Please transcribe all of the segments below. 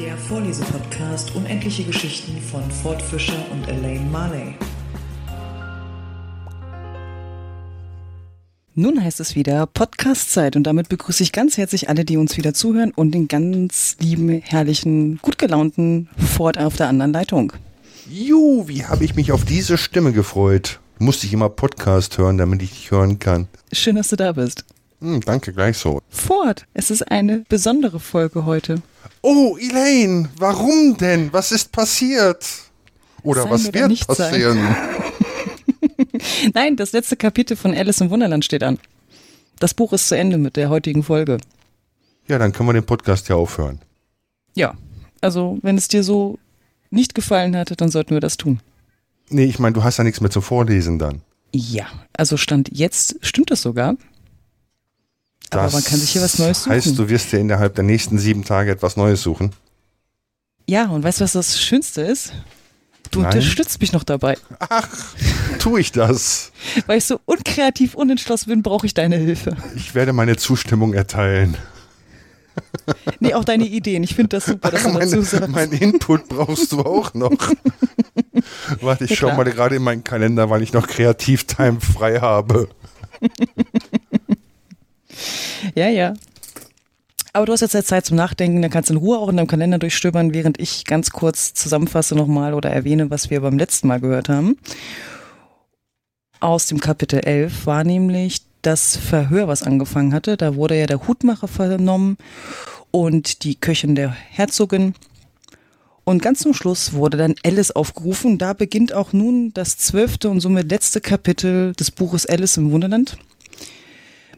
Der Vorlesepodcast Unendliche Geschichten von Ford Fischer und Elaine Marley. Nun heißt es wieder Podcast-Zeit und damit begrüße ich ganz herzlich alle, die uns wieder zuhören und den ganz lieben, herrlichen, gut gelaunten Ford auf der anderen Leitung. Juhu, wie habe ich mich auf diese Stimme gefreut. Musste ich immer Podcast hören, damit ich dich hören kann. Schön, dass du da bist. Hm, danke, gleich so. Ford, es ist eine besondere Folge heute. Oh, Elaine, warum denn? Was ist passiert? Oder Sei was da wird passieren? Nein, das letzte Kapitel von Alice im Wunderland steht an. Das Buch ist zu Ende mit der heutigen Folge. Ja, dann können wir den Podcast ja aufhören. Ja, also wenn es dir so nicht gefallen hatte, dann sollten wir das tun. Nee, ich meine, du hast ja nichts mehr zu vorlesen dann. Ja, also Stand jetzt stimmt das sogar. Aber man kann sich hier was Neues suchen. Heißt, du wirst dir innerhalb der nächsten sieben Tage etwas Neues suchen? Ja, und weißt du, was das Schönste ist? Du Nein. unterstützt mich noch dabei. Ach, tue ich das? Weil ich so unkreativ unentschlossen bin, brauche ich deine Hilfe. Ich werde meine Zustimmung erteilen. Nee, auch deine Ideen. Ich finde das super, dass du dazu sagst. mein Input brauchst du auch noch. Warte, ich Ja, schau klar. mal gerade in meinen Kalender, weil ich noch Kreativtime frei habe. Ja, ja. Aber du hast jetzt Zeit zum Nachdenken, dann kannst du in Ruhe auch in deinem Kalender durchstöbern, während ich ganz kurz zusammenfasse nochmal oder erwähne, was wir beim letzten Mal gehört haben. Aus dem Kapitel 11 war nämlich das Verhör, was angefangen hatte. Da wurde ja der Hutmacher vernommen und die Köchin der Herzogin. Und ganz zum Schluss wurde dann Alice aufgerufen. Da beginnt auch nun das zwölfte und somit letzte Kapitel des Buches Alice im Wunderland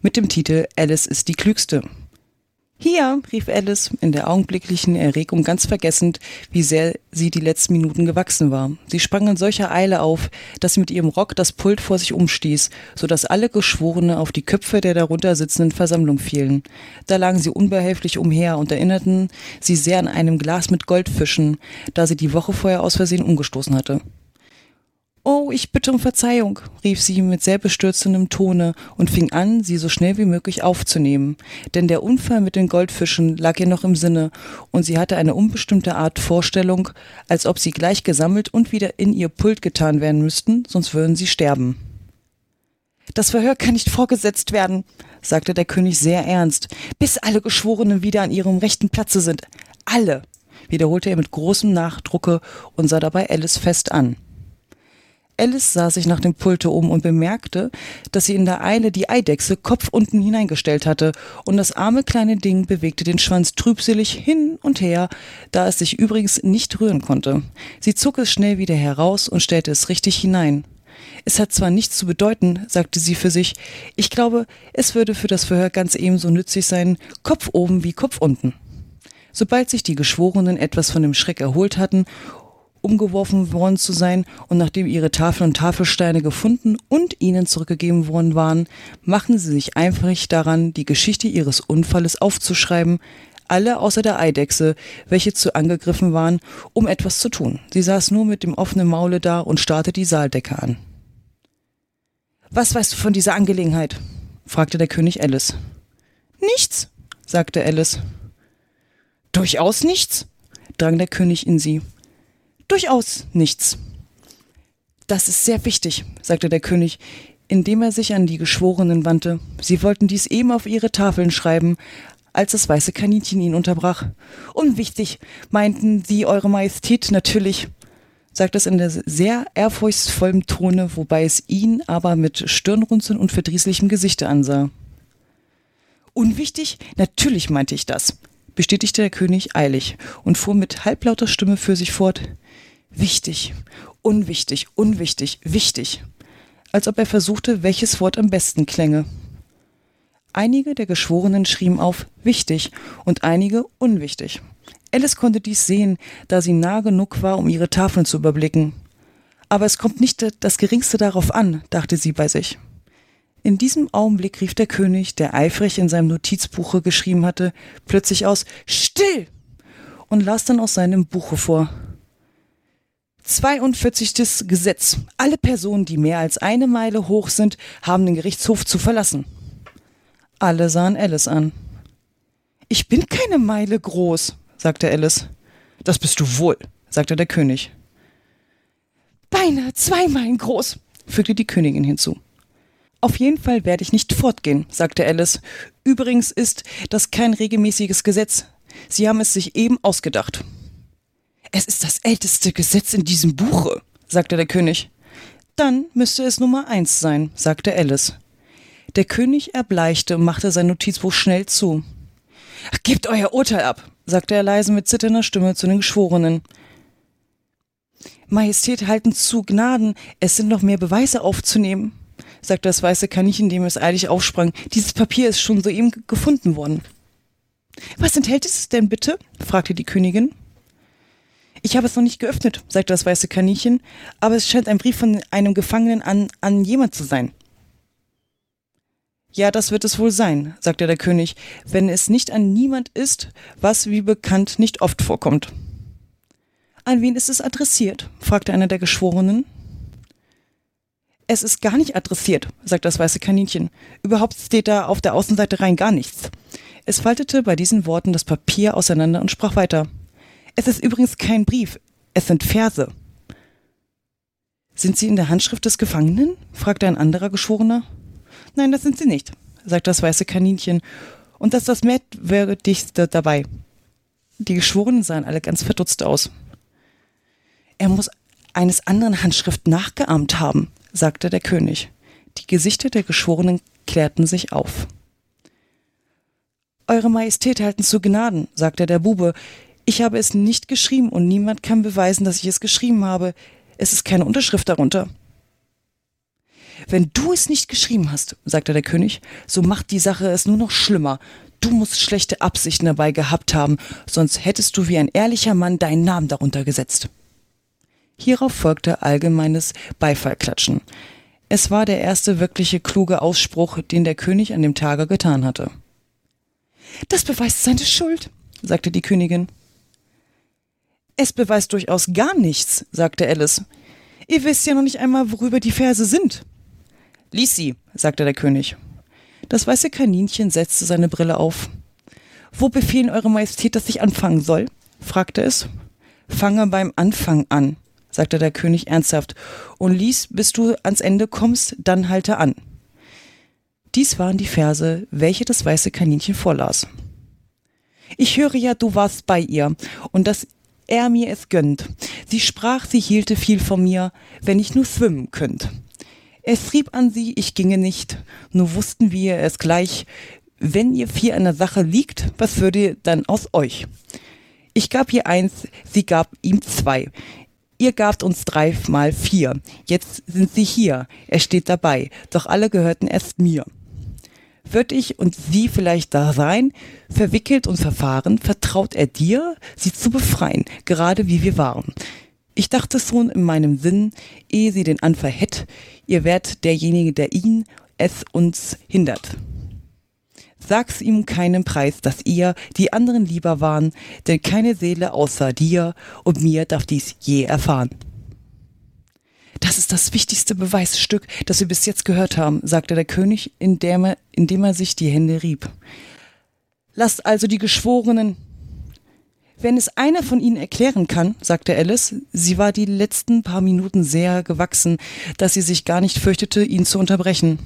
mit dem Titel Alice ist die Klügste. Hier, rief Alice in der augenblicklichen Erregung ganz vergessend, wie sehr sie die letzten Minuten gewachsen war. Sie sprang in solcher Eile auf, dass sie mit ihrem Rock das Pult vor sich umstieß, so dass alle Geschworene auf die Köpfe der darunter sitzenden Versammlung fielen. Da lagen sie unbehilflich umher und erinnerten sie sehr an einem Glas mit Goldfischen, da sie die Woche vorher aus Versehen umgestoßen hatte. Oh, ich bitte um Verzeihung, rief sie mit sehr bestürzendem Tone und fing an, sie so schnell wie möglich aufzunehmen. Denn der Unfall mit den Goldfischen lag ihr noch im Sinne und sie hatte eine unbestimmte Art Vorstellung, als ob sie gleich gesammelt und wieder in ihr Pult getan werden müssten, sonst würden sie sterben. Das Verhör kann nicht vorgesetzt werden, sagte der König sehr ernst, bis alle Geschworenen wieder an ihrem rechten Platze sind. Alle, wiederholte er mit großem Nachdrucke und sah dabei Alice fest an. Alice sah sich nach dem Pulte um und bemerkte, dass sie in der Eile die Eidechse Kopf unten hineingestellt hatte, und das arme kleine Ding bewegte den Schwanz trübselig hin und her, da es sich übrigens nicht rühren konnte. Sie zog es schnell wieder heraus und stellte es richtig hinein. Es hat zwar nichts zu bedeuten, sagte sie für sich, ich glaube, es würde für das Verhör ganz ebenso nützlich sein, Kopf oben wie Kopf unten. Sobald sich die Geschworenen etwas von dem Schreck erholt hatten umgeworfen worden zu sein und nachdem ihre Tafeln und Tafelsteine gefunden und ihnen zurückgegeben worden waren, machten sie sich eifrig daran, die Geschichte ihres Unfalles aufzuschreiben, alle außer der Eidechse, welche zu angegriffen waren, um etwas zu tun. Sie saß nur mit dem offenen Maule da und starrte die Saaldecke an. Was weißt du von dieser Angelegenheit? fragte der König Alice. Nichts, sagte Alice. Durchaus nichts, drang der König in sie. Durchaus nichts. Das ist sehr wichtig, sagte der König, indem er sich an die Geschworenen wandte. Sie wollten dies eben auf ihre Tafeln schreiben, als das weiße Kaninchen ihn unterbrach. Unwichtig, meinten Sie, Eure Majestät, natürlich, sagte es in der sehr ehrfurchtsvollen Tone, wobei es ihn aber mit Stirnrunzeln und verdrießlichem Gesichte ansah. Unwichtig? Natürlich meinte ich das, bestätigte der König eilig und fuhr mit halblauter Stimme für sich fort. Wichtig, unwichtig, unwichtig, wichtig, als ob er versuchte, welches Wort am besten klänge. Einige der Geschworenen schrieben auf wichtig und einige unwichtig. Alice konnte dies sehen, da sie nah genug war, um ihre Tafeln zu überblicken. Aber es kommt nicht das geringste darauf an, dachte sie bei sich. In diesem Augenblick rief der König, der eifrig in seinem Notizbuche geschrieben hatte, plötzlich aus Still und las dann aus seinem Buche vor. 42. Gesetz. Alle Personen, die mehr als eine Meile hoch sind, haben den Gerichtshof zu verlassen. Alle sahen Alice an. Ich bin keine Meile groß, sagte Alice. Das bist du wohl, sagte der König. Beinahe zwei Meilen groß, fügte die Königin hinzu. Auf jeden Fall werde ich nicht fortgehen, sagte Alice. Übrigens ist das kein regelmäßiges Gesetz. Sie haben es sich eben ausgedacht. Es ist das älteste Gesetz in diesem Buche, sagte der König. Dann müsste es Nummer eins sein, sagte Alice. Der König erbleichte und machte sein Notizbuch schnell zu. Gebt euer Urteil ab, sagte er leise mit zitternder Stimme zu den Geschworenen. Majestät, halten zu Gnaden, es sind noch mehr Beweise aufzunehmen, sagte das weiße Kaninchen, dem es eilig aufsprang. Dieses Papier ist schon soeben gefunden worden. Was enthält es denn bitte? fragte die Königin. Ich habe es noch nicht geöffnet, sagte das weiße Kaninchen, aber es scheint ein Brief von einem Gefangenen an, an jemand zu sein. Ja, das wird es wohl sein, sagte der König, wenn es nicht an niemand ist, was wie bekannt nicht oft vorkommt. An wen ist es adressiert? fragte einer der Geschworenen. Es ist gar nicht adressiert, sagte das weiße Kaninchen. Überhaupt steht da auf der Außenseite rein gar nichts. Es faltete bei diesen Worten das Papier auseinander und sprach weiter. Es ist übrigens kein Brief, es sind Verse. Sind sie in der Handschrift des Gefangenen? fragte ein anderer Geschworener. Nein, das sind sie nicht, sagte das weiße Kaninchen. Und das ist das merkwürdigste dabei. Die Geschworenen sahen alle ganz verdutzt aus. Er muss eines anderen Handschrift nachgeahmt haben, sagte der König. Die Gesichter der Geschworenen klärten sich auf. Eure Majestät halten zu Gnaden, sagte der Bube. Ich habe es nicht geschrieben und niemand kann beweisen, dass ich es geschrieben habe. Es ist keine Unterschrift darunter. Wenn du es nicht geschrieben hast, sagte der König, so macht die Sache es nur noch schlimmer. Du musst schlechte Absichten dabei gehabt haben, sonst hättest du wie ein ehrlicher Mann deinen Namen darunter gesetzt. Hierauf folgte allgemeines Beifallklatschen. Es war der erste wirkliche kluge Ausspruch, den der König an dem Tage getan hatte. Das beweist seine Schuld, sagte die Königin. Es beweist durchaus gar nichts, sagte Alice. Ihr wisst ja noch nicht einmal, worüber die Verse sind. Lies sie, sagte der König. Das weiße Kaninchen setzte seine Brille auf. Wo befehlen Eure Majestät, dass ich anfangen soll? fragte es. Fange beim Anfang an, sagte der König ernsthaft, und lies, bis du ans Ende kommst, dann halte an. Dies waren die Verse, welche das weiße Kaninchen vorlas. Ich höre ja, du warst bei ihr, und dass er mir es gönnt. Sie sprach, sie hielte viel von mir, wenn ich nur schwimmen könnt. Es rieb an sie, ich ginge nicht, nur wussten wir es gleich, wenn ihr vier an der Sache liegt, was würde dann aus euch? Ich gab ihr eins, sie gab ihm zwei. Ihr gabt uns drei mal vier. Jetzt sind sie hier. Er steht dabei. Doch alle gehörten erst mir. Wird ich und sie vielleicht da sein, verwickelt und verfahren, vertraut er dir, sie zu befreien, gerade wie wir waren. Ich dachte schon in meinem Sinn, ehe sie den Anfall hätt, ihr wärt derjenige, der ihn, es uns hindert. Sag's ihm keinen Preis, dass ihr die anderen lieber waren, denn keine Seele außer dir und mir darf dies je erfahren. Das ist das wichtigste Beweisstück, das wir bis jetzt gehört haben, sagte der König, indem er, indem er sich die Hände rieb. Lasst also die Geschworenen wenn es einer von Ihnen erklären kann, sagte Alice, sie war die letzten paar Minuten sehr gewachsen, dass sie sich gar nicht fürchtete, ihn zu unterbrechen.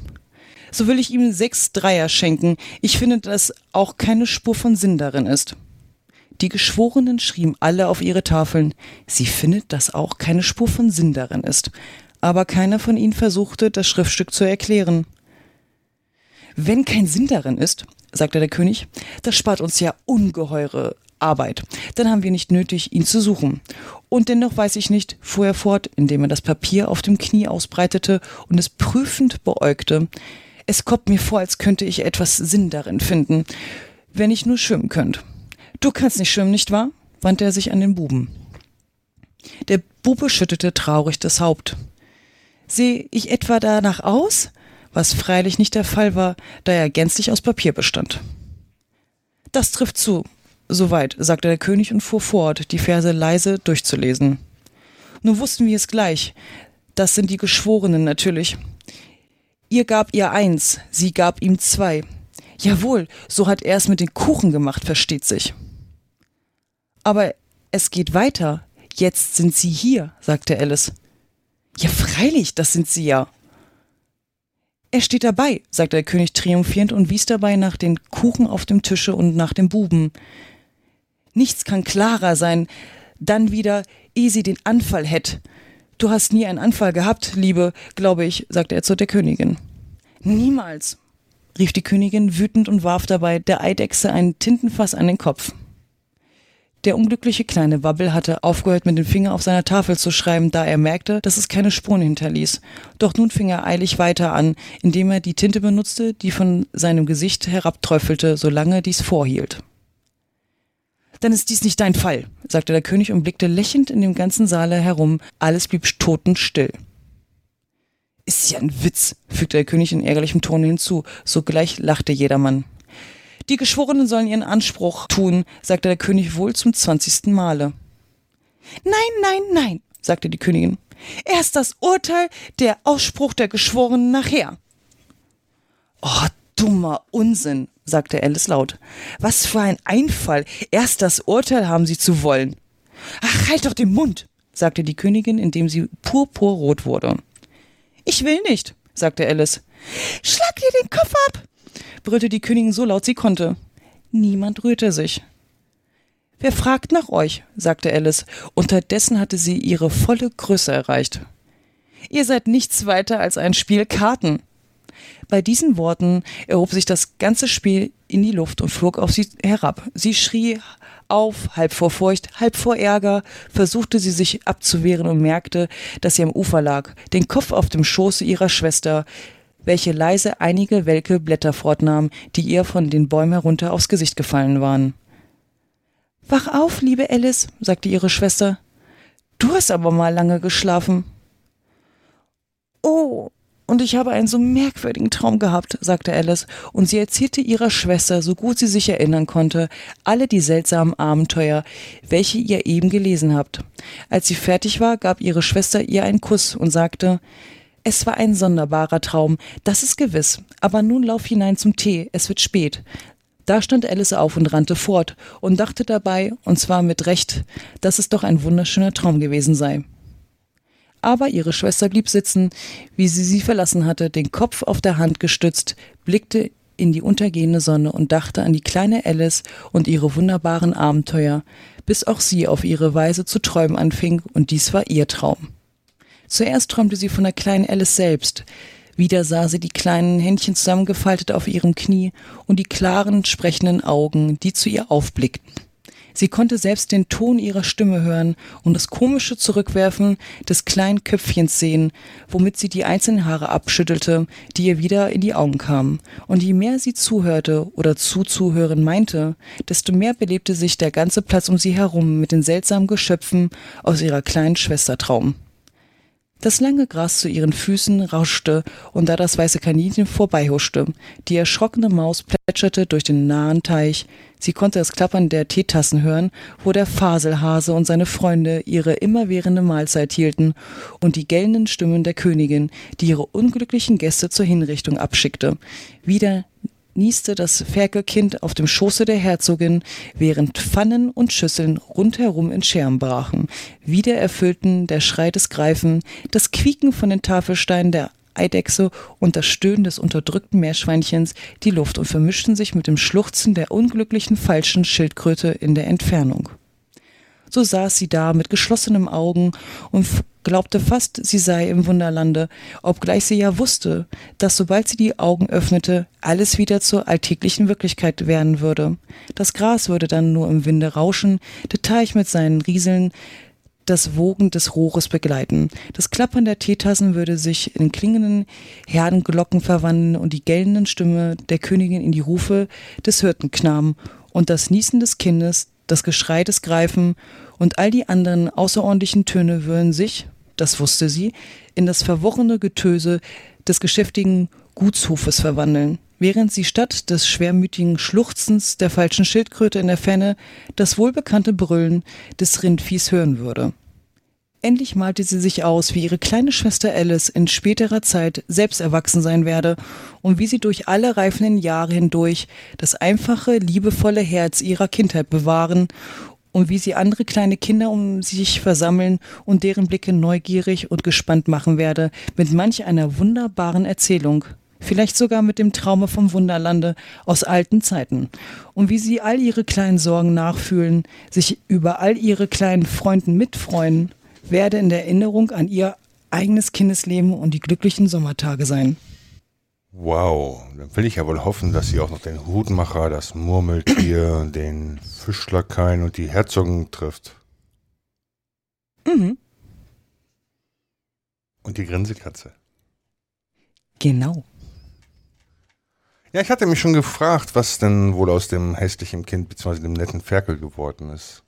So will ich ihm sechs Dreier schenken. Ich finde, dass auch keine Spur von Sinn darin ist. Die Geschworenen schrieben alle auf ihre Tafeln. Sie findet, dass auch keine Spur von Sinn darin ist. Aber keiner von ihnen versuchte, das Schriftstück zu erklären. Wenn kein Sinn darin ist, sagte der König, das spart uns ja ungeheure Arbeit. Dann haben wir nicht nötig, ihn zu suchen. Und dennoch weiß ich nicht, fuhr er fort, indem er das Papier auf dem Knie ausbreitete und es prüfend beäugte. Es kommt mir vor, als könnte ich etwas Sinn darin finden, wenn ich nur schwimmen könnte. Du kannst nicht schwimmen, nicht wahr? wandte er sich an den Buben. Der Bube schüttelte traurig das Haupt. Sehe ich etwa danach aus? Was freilich nicht der Fall war, da er gänzlich aus Papier bestand. Das trifft zu, Soweit, sagte der König und fuhr fort, die Verse leise durchzulesen. Nun wussten wir es gleich. Das sind die Geschworenen natürlich. Ihr gab ihr eins, sie gab ihm zwei. Jawohl, so hat er es mit den Kuchen gemacht, versteht sich. Aber Es geht weiter. Jetzt sind sie hier, sagte Alice. Ja, freilich, das sind sie ja. Er steht dabei, sagte der König triumphierend und wies dabei nach den Kuchen auf dem Tische und nach dem Buben. Nichts kann klarer sein. Dann wieder, ehe sie den Anfall hätt. Du hast nie einen Anfall gehabt, Liebe, glaube ich, sagte er zu der Königin. Niemals, rief die Königin wütend und warf dabei der Eidechse ein Tintenfass an den Kopf. Der unglückliche kleine Wabbel hatte aufgehört, mit dem Finger auf seiner Tafel zu schreiben, da er merkte, dass es keine Spuren hinterließ. Doch nun fing er eilig weiter an, indem er die Tinte benutzte, die von seinem Gesicht herabträufelte, solange dies vorhielt. Dann ist dies nicht dein Fall, sagte der König und blickte lächelnd in dem ganzen Saale herum. Alles blieb totenstill. Ist ja ein Witz, fügte der König in ärgerlichem Ton hinzu. Sogleich lachte jedermann. Die Geschworenen sollen ihren Anspruch tun, sagte der König wohl zum zwanzigsten Male. Nein, nein, nein, sagte die Königin. Erst das Urteil, der Ausspruch der Geschworenen nachher. Oh, dummer Unsinn, sagte Alice laut. Was für ein Einfall, erst das Urteil haben Sie zu wollen. Ach, halt doch den Mund, sagte die Königin, indem sie purpurrot wurde. Ich will nicht, sagte Alice. Schlag dir den Kopf ab, brüllte die Königin so laut sie konnte. Niemand rührte sich. Wer fragt nach euch? sagte Alice. Unterdessen hatte sie ihre volle Größe erreicht. Ihr seid nichts weiter als ein Spiel Karten. Bei diesen Worten erhob sich das ganze Spiel in die Luft und flog auf sie herab. Sie schrie auf, halb vor Furcht, halb vor Ärger, versuchte sie sich abzuwehren und merkte, dass sie am Ufer lag, den Kopf auf dem Schoße ihrer Schwester, welche leise einige welke Blätter fortnahm, die ihr von den Bäumen herunter aufs Gesicht gefallen waren. Wach auf, liebe Alice, sagte ihre Schwester. Du hast aber mal lange geschlafen. Oh, und ich habe einen so merkwürdigen Traum gehabt, sagte Alice, und sie erzählte ihrer Schwester, so gut sie sich erinnern konnte, alle die seltsamen Abenteuer, welche ihr eben gelesen habt. Als sie fertig war, gab ihre Schwester ihr einen Kuss und sagte, es war ein sonderbarer Traum, das ist gewiss. Aber nun lauf hinein zum Tee, es wird spät. Da stand Alice auf und rannte fort und dachte dabei, und zwar mit Recht, dass es doch ein wunderschöner Traum gewesen sei. Aber ihre Schwester blieb sitzen, wie sie sie verlassen hatte, den Kopf auf der Hand gestützt, blickte in die untergehende Sonne und dachte an die kleine Alice und ihre wunderbaren Abenteuer, bis auch sie auf ihre Weise zu träumen anfing, und dies war ihr Traum. Zuerst träumte sie von der kleinen Alice selbst. Wieder sah sie die kleinen Händchen zusammengefaltet auf ihrem Knie und die klaren, sprechenden Augen, die zu ihr aufblickten. Sie konnte selbst den Ton ihrer Stimme hören und das komische Zurückwerfen des kleinen Köpfchens sehen, womit sie die einzelnen Haare abschüttelte, die ihr wieder in die Augen kamen. Und je mehr sie zuhörte oder zuzuhören meinte, desto mehr belebte sich der ganze Platz um sie herum mit den seltsamen Geschöpfen aus ihrer kleinen Schwester Traum. Das lange Gras zu ihren Füßen rauschte, und da das weiße Kaninchen vorbeihuschte. Die erschrockene Maus plätscherte durch den nahen Teich. Sie konnte das Klappern der Teetassen hören, wo der Faselhase und seine Freunde ihre immerwährende Mahlzeit hielten, und die gellenden Stimmen der Königin, die ihre unglücklichen Gäste zur Hinrichtung abschickte. Wieder nieste das Ferkelkind auf dem Schoße der Herzogin, während Pfannen und Schüsseln rundherum in Scherben brachen. Wieder erfüllten der Schrei des Greifen, das Quieken von den Tafelsteinen der Eidechse und das Stöhnen des unterdrückten Meerschweinchens die Luft und vermischten sich mit dem Schluchzen der unglücklichen falschen Schildkröte in der Entfernung. So saß sie da mit geschlossenen Augen und glaubte fast, sie sei im Wunderlande, obgleich sie ja wusste, dass sobald sie die Augen öffnete, alles wieder zur alltäglichen Wirklichkeit werden würde. Das Gras würde dann nur im Winde rauschen, der Teich mit seinen Rieseln das Wogen des Rohres begleiten. Das Klappern der Teetassen würde sich in klingenden Herdenglocken verwandeln und die gellenden Stimme der Königin in die Rufe des Hirtenknaben und das Niesen des Kindes das Geschrei des Greifen und all die anderen außerordentlichen Töne würden sich, das wusste sie, in das verworrene Getöse des geschäftigen Gutshofes verwandeln, während sie statt des schwermütigen Schluchzens der falschen Schildkröte in der Fenne das wohlbekannte Brüllen des Rindviehs hören würde. Endlich malte sie sich aus, wie ihre kleine Schwester Alice in späterer Zeit selbst erwachsen sein werde und wie sie durch alle reifenden Jahre hindurch das einfache, liebevolle Herz ihrer Kindheit bewahren und wie sie andere kleine Kinder um sich versammeln und deren Blicke neugierig und gespannt machen werde mit manch einer wunderbaren Erzählung. Vielleicht sogar mit dem Traume vom Wunderlande aus alten Zeiten. Und wie sie all ihre kleinen Sorgen nachfühlen, sich über all ihre kleinen Freunden mitfreuen, werde in der Erinnerung an ihr eigenes Kindesleben und die glücklichen Sommertage sein. Wow, dann will ich ja wohl hoffen, dass sie auch noch den Hutmacher, das Murmeltier, den Fischlakaien und die Herzogen trifft. Mhm. Und die Grinsekatze. Genau. Ja, ich hatte mich schon gefragt, was denn wohl aus dem hässlichen Kind bzw. dem netten Ferkel geworden ist.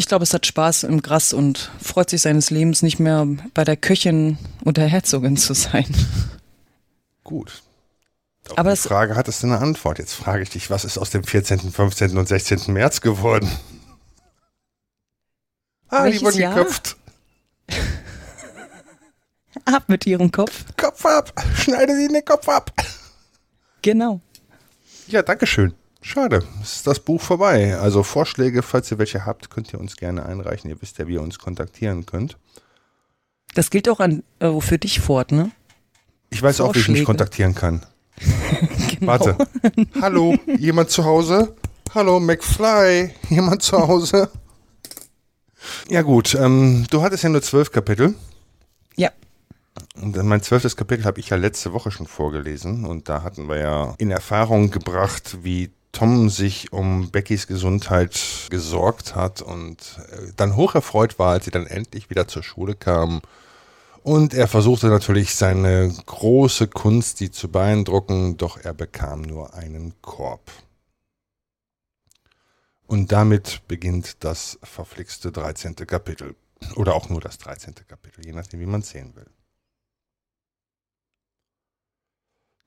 Ich glaube, es hat Spaß im Gras und freut sich seines Lebens nicht mehr bei der Köchin und der Herzogin zu sein. Gut. Auf Aber die es- Frage hat es eine Antwort. Jetzt frage ich dich, was ist aus dem 14., 15. und 16. März geworden? Ah, Welches die wurden Jahr? geköpft. Ab mit ihrem Kopf. Kopf ab! Schneide sie den Kopf ab! Genau. Ja, Dankeschön. Schade, es ist das Buch vorbei. Also Vorschläge, falls ihr welche habt, könnt ihr uns gerne einreichen. Ihr wisst ja, wie ihr uns kontaktieren könnt. Das gilt auch an äh, für dich fort, ne? Ich weiß auch, wie ich mich kontaktieren kann. Genau. Warte. Hallo, jemand zu Hause? Hallo, McFly, jemand zu Hause? Ja gut, ähm, du hattest ja nur zwölf Kapitel. Ja. Und mein zwölftes Kapitel habe ich ja letzte Woche schon vorgelesen. Und da hatten wir ja in Erfahrung gebracht, wie Tom sich um Beckys Gesundheit gesorgt hat und äh, dann hocherfreut war, als sie dann endlich wieder zur Schule kam. Und er versuchte natürlich seine große Kunst, die zu beeindrucken, doch er bekam nur einen Korb. Und damit beginnt das verflixte 13. Kapitel. Oder auch nur das 13. Kapitel, je nachdem, wie man es sehen will.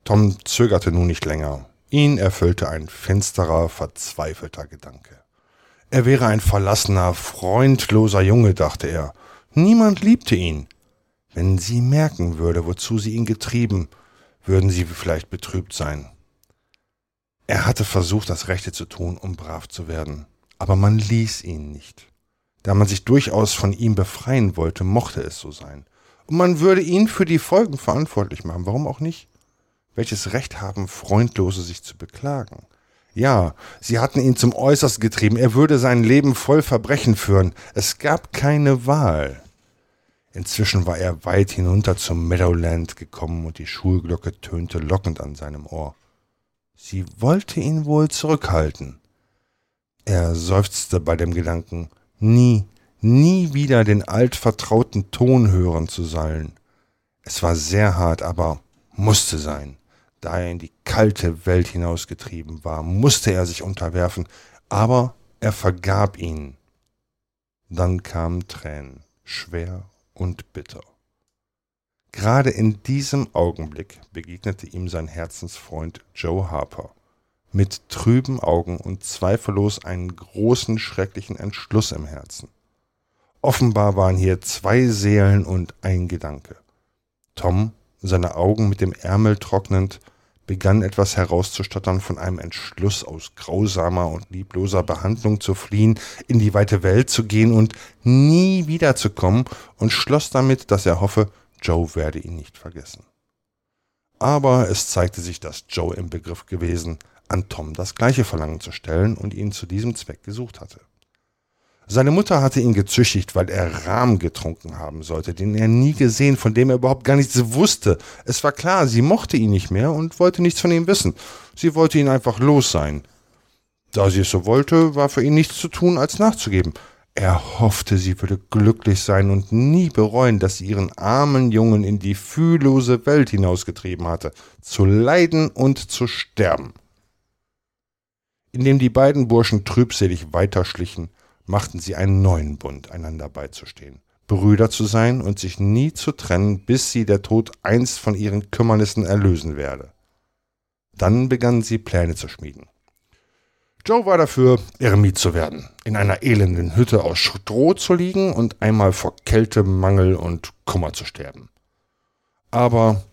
Tom zögerte nun nicht länger. Ihn erfüllte ein finsterer, verzweifelter Gedanke. Er wäre ein verlassener, freundloser Junge, dachte er. Niemand liebte ihn. Wenn sie merken würde, wozu sie ihn getrieben, würden sie vielleicht betrübt sein. Er hatte versucht, das Rechte zu tun, um brav zu werden, aber man ließ ihn nicht. Da man sich durchaus von ihm befreien wollte, mochte es so sein. Und man würde ihn für die Folgen verantwortlich machen, warum auch nicht? Welches Recht haben Freundlose sich zu beklagen? Ja, sie hatten ihn zum Äußersten getrieben, er würde sein Leben voll Verbrechen führen. Es gab keine Wahl. Inzwischen war er weit hinunter zum Meadowland gekommen und die Schulglocke tönte lockend an seinem Ohr. Sie wollte ihn wohl zurückhalten. Er seufzte bei dem Gedanken, nie, nie wieder den altvertrauten Ton hören zu sollen. Es war sehr hart, aber musste sein. Da er in die kalte Welt hinausgetrieben war, musste er sich unterwerfen, aber er vergab ihn. Dann kamen Tränen, schwer und bitter. Gerade in diesem Augenblick begegnete ihm sein Herzensfreund Joe Harper mit trüben Augen und zweifellos einen großen, schrecklichen Entschluss im Herzen. Offenbar waren hier zwei Seelen und ein Gedanke. Tom, seine Augen mit dem Ärmel trocknend, begann etwas herauszustottern von einem Entschluss aus grausamer und liebloser Behandlung zu fliehen, in die weite Welt zu gehen und nie wiederzukommen und schloss damit, dass er hoffe, Joe werde ihn nicht vergessen. Aber es zeigte sich, dass Joe im Begriff gewesen, an Tom das gleiche Verlangen zu stellen und ihn zu diesem Zweck gesucht hatte. Seine Mutter hatte ihn gezüchtigt, weil er Rahm getrunken haben sollte, den er nie gesehen, von dem er überhaupt gar nichts wusste. Es war klar, sie mochte ihn nicht mehr und wollte nichts von ihm wissen. Sie wollte ihn einfach los sein. Da sie es so wollte, war für ihn nichts zu tun, als nachzugeben. Er hoffte, sie würde glücklich sein und nie bereuen, dass sie ihren armen Jungen in die fühllose Welt hinausgetrieben hatte, zu leiden und zu sterben. Indem die beiden Burschen trübselig weiterschlichen, machten sie einen neuen Bund, einander beizustehen, Brüder zu sein und sich nie zu trennen, bis sie der Tod einst von ihren Kümmernissen erlösen werde. Dann begannen sie Pläne zu schmieden. Joe war dafür, Eremit zu werden, in einer elenden Hütte aus Stroh zu liegen und einmal vor Kälte, Mangel und Kummer zu sterben. Aber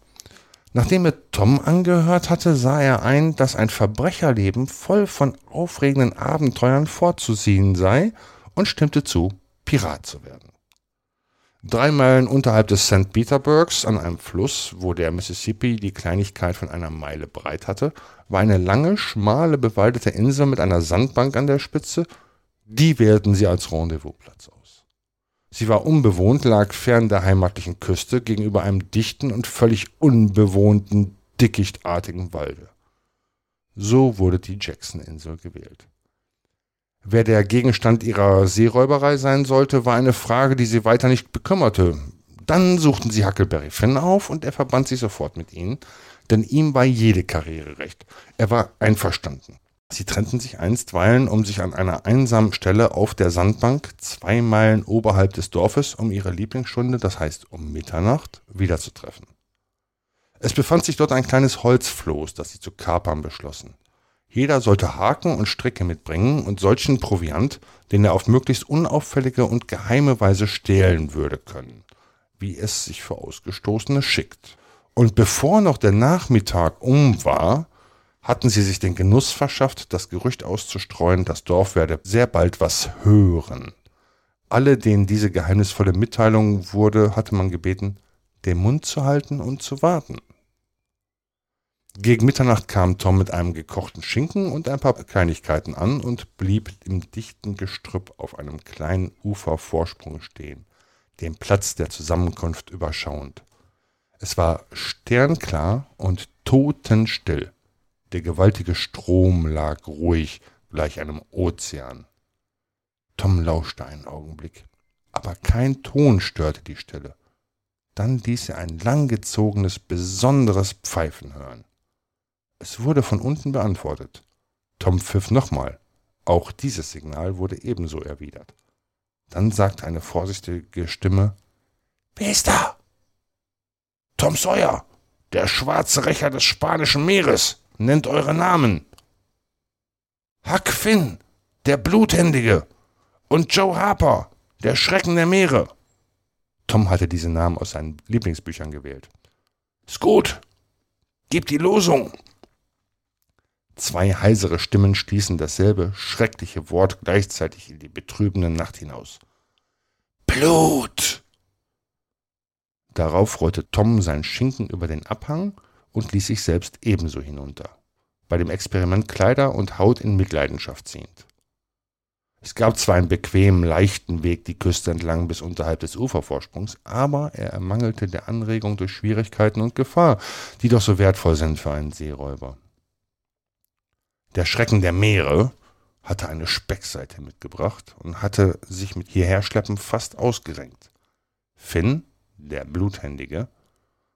Nachdem er Tom angehört hatte, sah er ein, dass ein Verbrecherleben voll von aufregenden Abenteuern vorzuziehen sei und stimmte zu, Pirat zu werden. Drei Meilen unterhalb des St. Peterburgs, an einem Fluss, wo der Mississippi die Kleinigkeit von einer Meile breit hatte, war eine lange, schmale, bewaldete Insel mit einer Sandbank an der Spitze. Die wählten sie als Rendezvousplatz aus. Sie war unbewohnt, lag fern der heimatlichen Küste gegenüber einem dichten und völlig unbewohnten, dickichtartigen Walde. So wurde die Jackson-Insel gewählt. Wer der Gegenstand ihrer Seeräuberei sein sollte, war eine Frage, die sie weiter nicht bekümmerte. Dann suchten sie Huckleberry Finn auf und er verband sich sofort mit ihnen, denn ihm war jede Karriere recht. Er war einverstanden. Sie trennten sich einstweilen, um sich an einer einsamen Stelle auf der Sandbank, zwei Meilen oberhalb des Dorfes, um ihre Lieblingsstunde, das heißt um Mitternacht, wiederzutreffen. Es befand sich dort ein kleines Holzfloß, das sie zu kapern beschlossen. Jeder sollte Haken und Stricke mitbringen und solchen Proviant, den er auf möglichst unauffällige und geheime Weise stehlen würde können, wie es sich für Ausgestoßene schickt. Und bevor noch der Nachmittag um war, hatten sie sich den Genuss verschafft, das Gerücht auszustreuen, das Dorf werde sehr bald was hören. Alle, denen diese geheimnisvolle Mitteilung wurde, hatte man gebeten, den Mund zu halten und zu warten. Gegen Mitternacht kam Tom mit einem gekochten Schinken und ein paar Kleinigkeiten an und blieb im dichten Gestrüpp auf einem kleinen Ufervorsprung stehen, den Platz der Zusammenkunft überschauend. Es war sternklar und totenstill. Der gewaltige Strom lag ruhig gleich einem Ozean. Tom lauschte einen Augenblick, aber kein Ton störte die Stille. Dann ließ er ein langgezogenes, besonderes Pfeifen hören. Es wurde von unten beantwortet. Tom pfiff nochmal. Auch dieses Signal wurde ebenso erwidert. Dann sagte eine vorsichtige Stimme Wer ist da? Tom Sawyer, der schwarze Rächer des spanischen Meeres. Nennt eure Namen. Huck Finn, der Bluthändige. Und Joe Harper, der Schrecken der Meere. Tom hatte diese Namen aus seinen Lieblingsbüchern gewählt. Ist gut. Gib die Losung. Zwei heisere Stimmen stießen dasselbe schreckliche Wort gleichzeitig in die betrübende Nacht hinaus. Blut! Darauf rollte Tom sein Schinken über den Abhang und ließ sich selbst ebenso hinunter, bei dem Experiment Kleider und Haut in Mitleidenschaft ziehend. Es gab zwar einen bequemen, leichten Weg die Küste entlang bis unterhalb des Ufervorsprungs, aber er ermangelte der Anregung durch Schwierigkeiten und Gefahr, die doch so wertvoll sind für einen Seeräuber. Der Schrecken der Meere hatte eine Speckseite mitgebracht und hatte sich mit hierherschleppen fast ausgerenkt. Finn, der Bluthändige,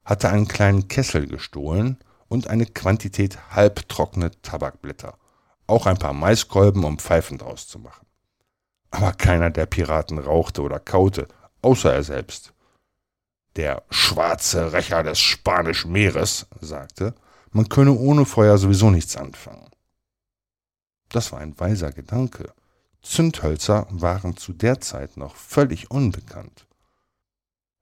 hatte einen kleinen Kessel gestohlen und eine Quantität halbtrockene Tabakblätter, auch ein paar Maiskolben, um Pfeifen draus zu machen. Aber keiner der Piraten rauchte oder kaute, außer er selbst. Der schwarze Rächer des Spanischen Meeres sagte, man könne ohne Feuer sowieso nichts anfangen. Das war ein weiser Gedanke. Zündhölzer waren zu der Zeit noch völlig unbekannt.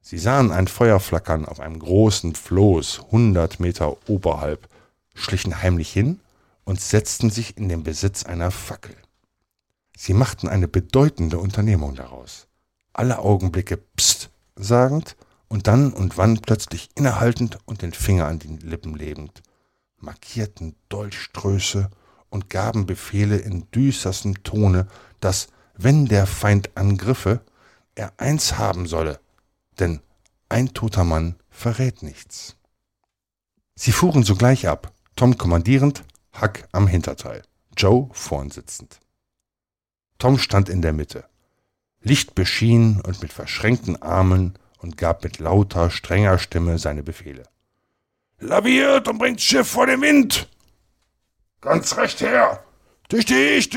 Sie sahen ein Feuer flackern auf einem großen Floß hundert Meter oberhalb, schlichen heimlich hin und setzten sich in den Besitz einer Fackel. Sie machten eine bedeutende Unternehmung daraus. Alle Augenblicke Psst sagend und dann und wann plötzlich innehaltend und den Finger an den Lippen lebend, markierten Dolchströße und gaben Befehle in düsterstem Tone, dass, wenn der Feind angriffe, er eins haben solle, denn ein toter Mann verrät nichts. Sie fuhren sogleich ab, Tom kommandierend, Huck am Hinterteil, Joe vorn sitzend. Tom stand in der Mitte, Licht beschien und mit verschränkten Armen und gab mit lauter, strenger Stimme seine Befehle. Laviert und bringt Schiff vor den Wind! Ganz recht her. Durch dich.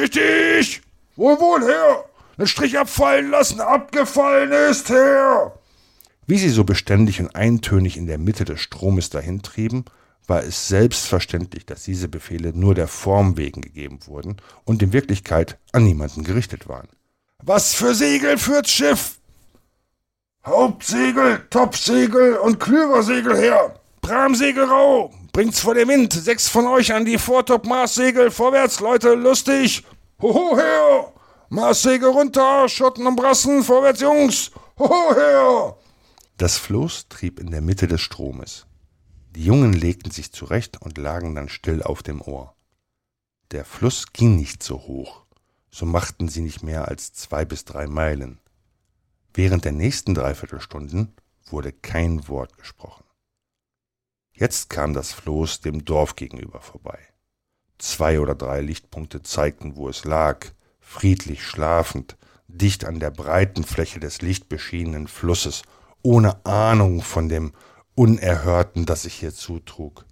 Wohl, wohl, her. Den Strich abfallen lassen, abgefallen ist, her. Wie sie so beständig und eintönig in der Mitte des Stromes dahintrieben, war es selbstverständlich, dass diese Befehle nur der Form wegen gegeben wurden und in Wirklichkeit an niemanden gerichtet waren. Was für Segel führt's Schiff? Hauptsegel, Topsegel und Klüversegel her. Bramsegelrau! Bringt's vor den Wind! Sechs von euch an die Vortop-Marssegel! Vorwärts, Leute, lustig! Hoho her! Marssegel runter! Schotten und Brassen! Vorwärts, Jungs! Hoho her! Das Floß trieb in der Mitte des Stromes. Die Jungen legten sich zurecht und lagen dann still auf dem Ohr. Der Fluss ging nicht so hoch, so machten sie nicht mehr als zwei bis drei Meilen. Während der nächsten Dreiviertelstunden wurde kein Wort gesprochen. Jetzt kam das Floß dem Dorf gegenüber vorbei. Zwei oder drei Lichtpunkte zeigten, wo es lag, friedlich schlafend, dicht an der breiten Fläche des lichtbeschienenen Flusses, ohne Ahnung von dem Unerhörten, das sich hier zutrug.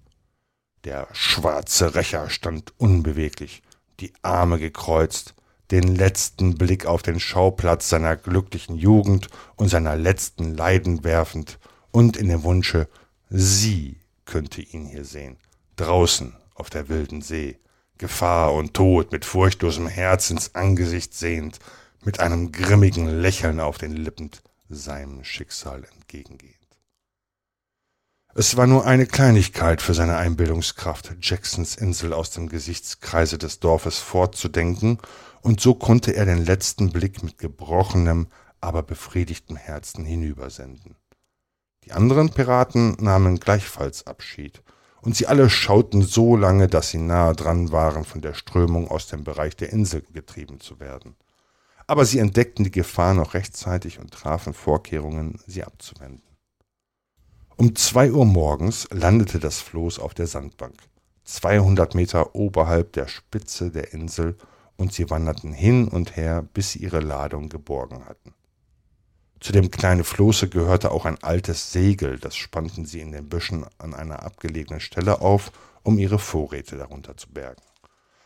Der schwarze Rächer stand unbeweglich, die Arme gekreuzt, den letzten Blick auf den Schauplatz seiner glücklichen Jugend und seiner letzten Leiden werfend und in dem Wunsche, sie könnte ihn hier sehen, draußen auf der wilden See, Gefahr und Tod mit furchtlosem Herz ins Angesicht sehend, mit einem grimmigen Lächeln auf den Lippen seinem Schicksal entgegengehend. Es war nur eine Kleinigkeit für seine Einbildungskraft, Jacksons Insel aus dem Gesichtskreise des Dorfes fortzudenken, und so konnte er den letzten Blick mit gebrochenem, aber befriedigtem Herzen hinübersenden. Die anderen Piraten nahmen gleichfalls Abschied, und sie alle schauten so lange, dass sie nahe dran waren, von der Strömung aus dem Bereich der Insel getrieben zu werden. Aber sie entdeckten die Gefahr noch rechtzeitig und trafen Vorkehrungen, sie abzuwenden. Um zwei Uhr morgens landete das Floß auf der Sandbank, 200 Meter oberhalb der Spitze der Insel, und sie wanderten hin und her, bis sie ihre Ladung geborgen hatten. Zu dem kleinen Floße gehörte auch ein altes Segel, das spannten sie in den Büschen an einer abgelegenen Stelle auf, um ihre Vorräte darunter zu bergen.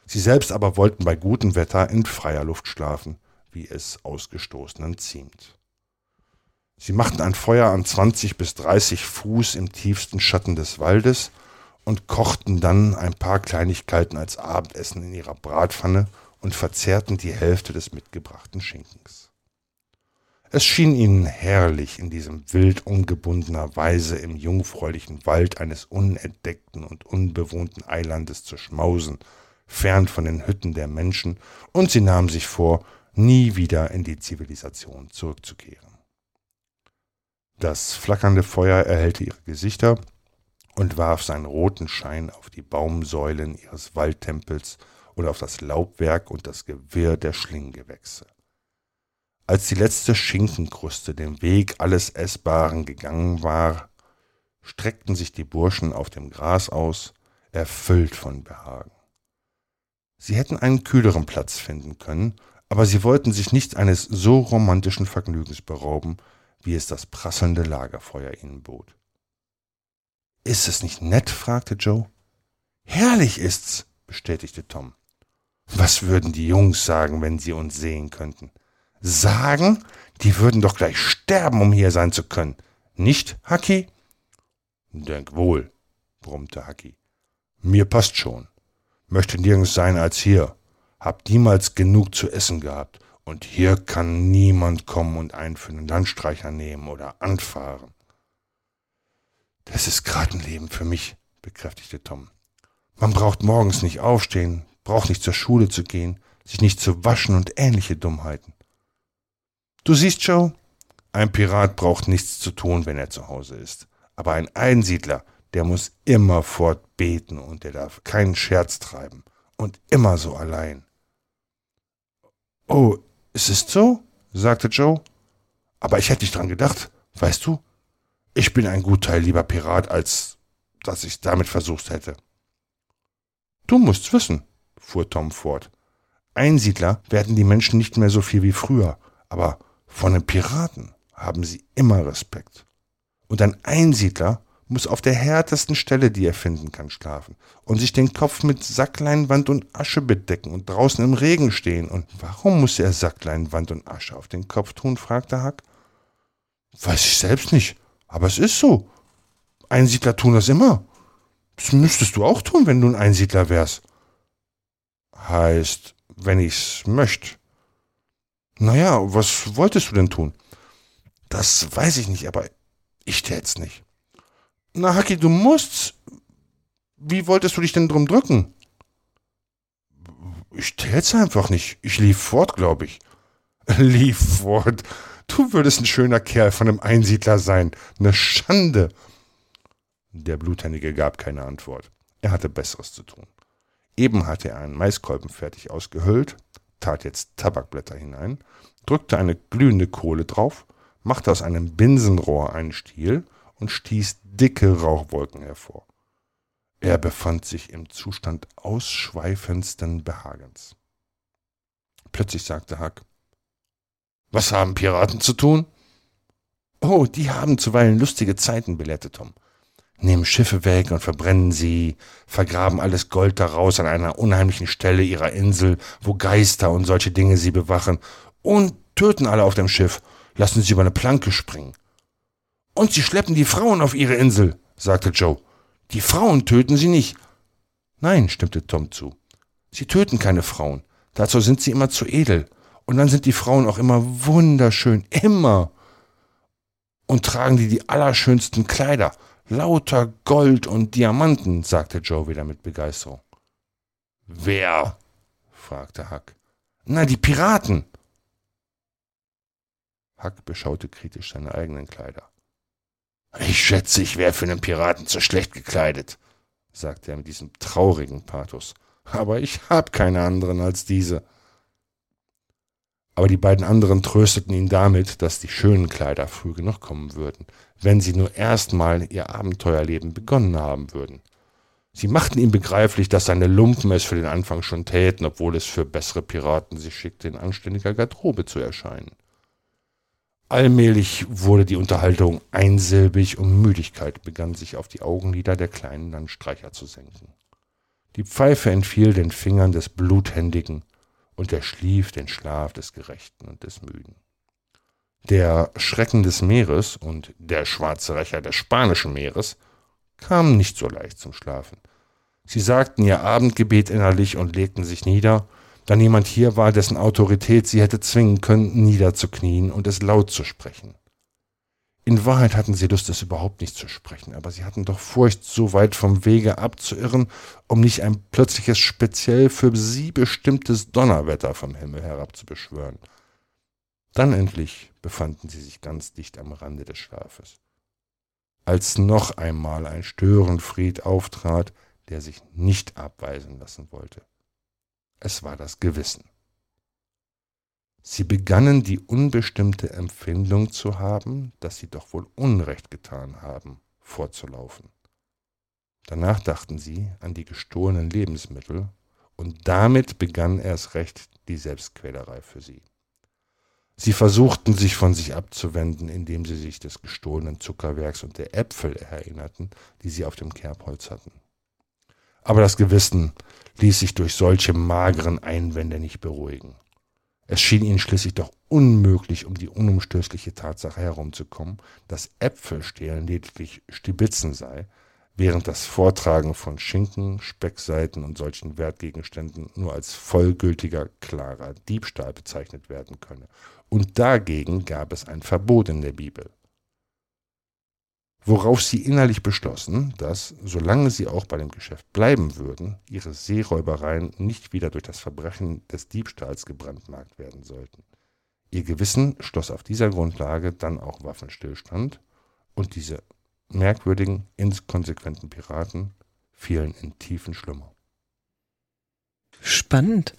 Sie selbst aber wollten bei gutem Wetter in freier Luft schlafen, wie es Ausgestoßenen ziemt. Sie machten ein Feuer an 20 bis 30 Fuß im tiefsten Schatten des Waldes und kochten dann ein paar Kleinigkeiten als Abendessen in ihrer Bratpfanne und verzehrten die Hälfte des mitgebrachten Schinkens. Es schien ihnen herrlich, in diesem wild ungebundener Weise im jungfräulichen Wald eines unentdeckten und unbewohnten Eilandes zu schmausen, fern von den Hütten der Menschen, und sie nahmen sich vor, nie wieder in die Zivilisation zurückzukehren. Das flackernde Feuer erhellte ihre Gesichter und warf seinen roten Schein auf die Baumsäulen ihres Waldtempels und auf das Laubwerk und das Gewirr der Schlinggewächse. Als die letzte Schinkenkruste den Weg alles Essbaren gegangen war, streckten sich die Burschen auf dem Gras aus, erfüllt von Behagen. Sie hätten einen kühleren Platz finden können, aber sie wollten sich nicht eines so romantischen Vergnügens berauben, wie es das prasselnde Lagerfeuer ihnen bot. Ist es nicht nett? fragte Joe. Herrlich ist's, bestätigte Tom. Was würden die Jungs sagen, wenn sie uns sehen könnten? Sagen? Die würden doch gleich sterben, um hier sein zu können. Nicht, Haki? Denk wohl, brummte Haki. Mir passt schon. Möchte nirgends sein als hier. Hab niemals genug zu essen gehabt und hier kann niemand kommen und einen für einen Landstreicher nehmen oder anfahren. Das ist gerade ein Leben für mich, bekräftigte Tom. Man braucht morgens nicht aufstehen, braucht nicht zur Schule zu gehen, sich nicht zu waschen und ähnliche Dummheiten. Du siehst, Joe, ein Pirat braucht nichts zu tun, wenn er zu Hause ist. Aber ein Einsiedler, der muss immerfort beten und der darf keinen Scherz treiben und immer so allein. Oh, es ist so, sagte Joe. Aber ich hätte nicht dran gedacht, weißt du? Ich bin ein gut Teil lieber Pirat, als dass ich damit versucht hätte. Du musst's wissen, fuhr Tom fort. Einsiedler werden die Menschen nicht mehr so viel wie früher, aber von den Piraten haben sie immer Respekt. Und ein Einsiedler muss auf der härtesten Stelle, die er finden kann, schlafen und sich den Kopf mit Sackleinwand und Asche bedecken und draußen im Regen stehen. Und warum muss er Sackleinwand und Asche auf den Kopf tun? fragte Hack. Weiß ich selbst nicht, aber es ist so. Einsiedler tun das immer. Das müsstest du auch tun, wenn du ein Einsiedler wärst. Heißt, wenn ich's möchte. Naja, was wolltest du denn tun? Das weiß ich nicht, aber ich tät's nicht. Na, Haki, du musst. Wie wolltest du dich denn drum drücken? Ich tät's einfach nicht. Ich lief fort, glaube ich. Lief fort. Du würdest ein schöner Kerl von einem Einsiedler sein. Eine Schande. Der Bluthändige gab keine Antwort. Er hatte Besseres zu tun. Eben hatte er einen Maiskolben fertig ausgehöhlt, tat jetzt Tabakblätter hinein, drückte eine glühende Kohle drauf, machte aus einem Binsenrohr einen Stiel und stieß dicke Rauchwolken hervor. Er befand sich im Zustand ausschweifendsten Behagens. Plötzlich sagte Huck, Was haben Piraten zu tun? Oh, die haben zuweilen lustige Zeiten, belehrte Tom. Nehmen Schiffe weg und verbrennen sie, vergraben alles Gold daraus an einer unheimlichen Stelle ihrer Insel, wo Geister und solche Dinge sie bewachen, und töten alle auf dem Schiff, lassen sie über eine Planke springen. Und sie schleppen die Frauen auf ihre Insel, sagte Joe. Die Frauen töten sie nicht. Nein, stimmte Tom zu. Sie töten keine Frauen. Dazu sind sie immer zu edel. Und dann sind die Frauen auch immer wunderschön. Immer. Und tragen die die allerschönsten Kleider. Lauter Gold und Diamanten, sagte Joe wieder mit Begeisterung. Wer? fragte Huck. Na, die Piraten. Huck beschaute kritisch seine eigenen Kleider. Ich schätze, ich wäre für einen Piraten zu schlecht gekleidet, sagte er mit diesem traurigen Pathos. Aber ich hab keine anderen als diese. Aber die beiden anderen trösteten ihn damit, dass die schönen Kleider früh genug kommen würden, wenn sie nur erstmal ihr Abenteuerleben begonnen haben würden. Sie machten ihm begreiflich, dass seine Lumpen es für den Anfang schon täten, obwohl es für bessere Piraten sich schickte, in anständiger Garderobe zu erscheinen. Allmählich wurde die Unterhaltung einsilbig und Müdigkeit begann sich auf die Augenlider der kleinen Landstreicher zu senken. Die Pfeife entfiel den Fingern des Bluthändigen und er schlief den Schlaf des Gerechten und des Müden. Der Schrecken des Meeres und der schwarze Rächer des spanischen Meeres kamen nicht so leicht zum Schlafen. Sie sagten ihr Abendgebet innerlich und legten sich nieder, da niemand hier war, dessen Autorität sie hätte zwingen können, niederzuknien und es laut zu sprechen. In Wahrheit hatten sie Lust, es überhaupt nicht zu sprechen, aber sie hatten doch Furcht, so weit vom Wege abzuirren, um nicht ein plötzliches, speziell für sie bestimmtes Donnerwetter vom Himmel herab zu beschwören. Dann endlich befanden sie sich ganz dicht am Rande des Schlafes. Als noch einmal ein Störenfried auftrat, der sich nicht abweisen lassen wollte es war das Gewissen. Sie begannen die unbestimmte Empfindung zu haben, dass sie doch wohl Unrecht getan haben, vorzulaufen. Danach dachten sie an die gestohlenen Lebensmittel, und damit begann erst recht die Selbstquälerei für sie. Sie versuchten sich von sich abzuwenden, indem sie sich des gestohlenen Zuckerwerks und der Äpfel erinnerten, die sie auf dem Kerbholz hatten. Aber das Gewissen ließ sich durch solche mageren Einwände nicht beruhigen. Es schien ihnen schließlich doch unmöglich, um die unumstößliche Tatsache herumzukommen, dass Äpfelstehlen lediglich Stibitzen sei, während das Vortragen von Schinken, Speckseiten und solchen Wertgegenständen nur als vollgültiger, klarer Diebstahl bezeichnet werden könne. Und dagegen gab es ein Verbot in der Bibel worauf sie innerlich beschlossen, dass, solange sie auch bei dem Geschäft bleiben würden, ihre Seeräubereien nicht wieder durch das Verbrechen des Diebstahls gebrandmarkt werden sollten. Ihr Gewissen schloss auf dieser Grundlage dann auch Waffenstillstand und diese merkwürdigen, inkonsequenten Piraten fielen in tiefen Schlummer. Spannend.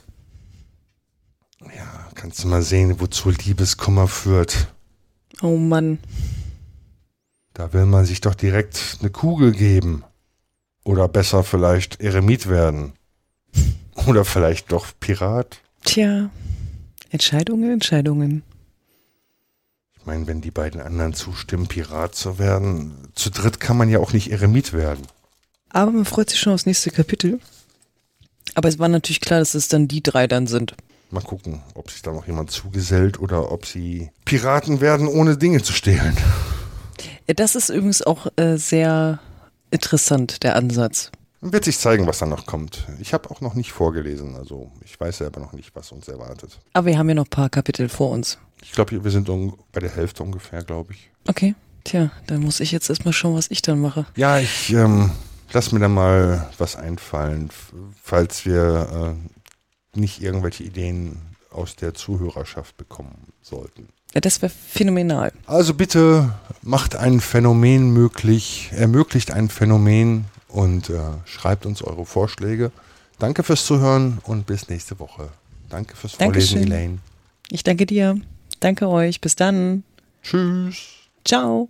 Ja, kannst du mal sehen, wozu Liebeskummer führt. Oh Mann. Da will man sich doch direkt eine Kugel geben. Oder besser vielleicht Eremit werden. Oder vielleicht doch Pirat. Tja, Entscheidungen, Entscheidungen. Ich meine, wenn die beiden anderen zustimmen, Pirat zu werden, zu dritt kann man ja auch nicht Eremit werden. Aber man freut sich schon aufs nächste Kapitel. Aber es war natürlich klar, dass es dann die drei dann sind. Mal gucken, ob sich da noch jemand zugesellt oder ob sie Piraten werden, ohne Dinge zu stehlen. Das ist übrigens auch äh, sehr interessant, der Ansatz. Wird sich zeigen, was da noch kommt. Ich habe auch noch nicht vorgelesen, also ich weiß selber noch nicht, was uns erwartet. Aber wir haben ja noch ein paar Kapitel vor uns. Ich glaube, wir sind bei der Hälfte ungefähr, glaube ich. Okay. Tja, dann muss ich jetzt erstmal schauen, was ich dann mache. Ja, ich ähm, lass mir da mal was einfallen, falls wir äh, nicht irgendwelche Ideen aus der Zuhörerschaft bekommen sollten. Ja, das wäre phänomenal. Also bitte macht ein Phänomen möglich, ermöglicht ein Phänomen und äh, schreibt uns eure Vorschläge. Danke fürs Zuhören und bis nächste Woche. Danke fürs Vorlesen, Dankeschön. Elaine. Ich danke dir. Danke euch. Bis dann. Tschüss. Ciao.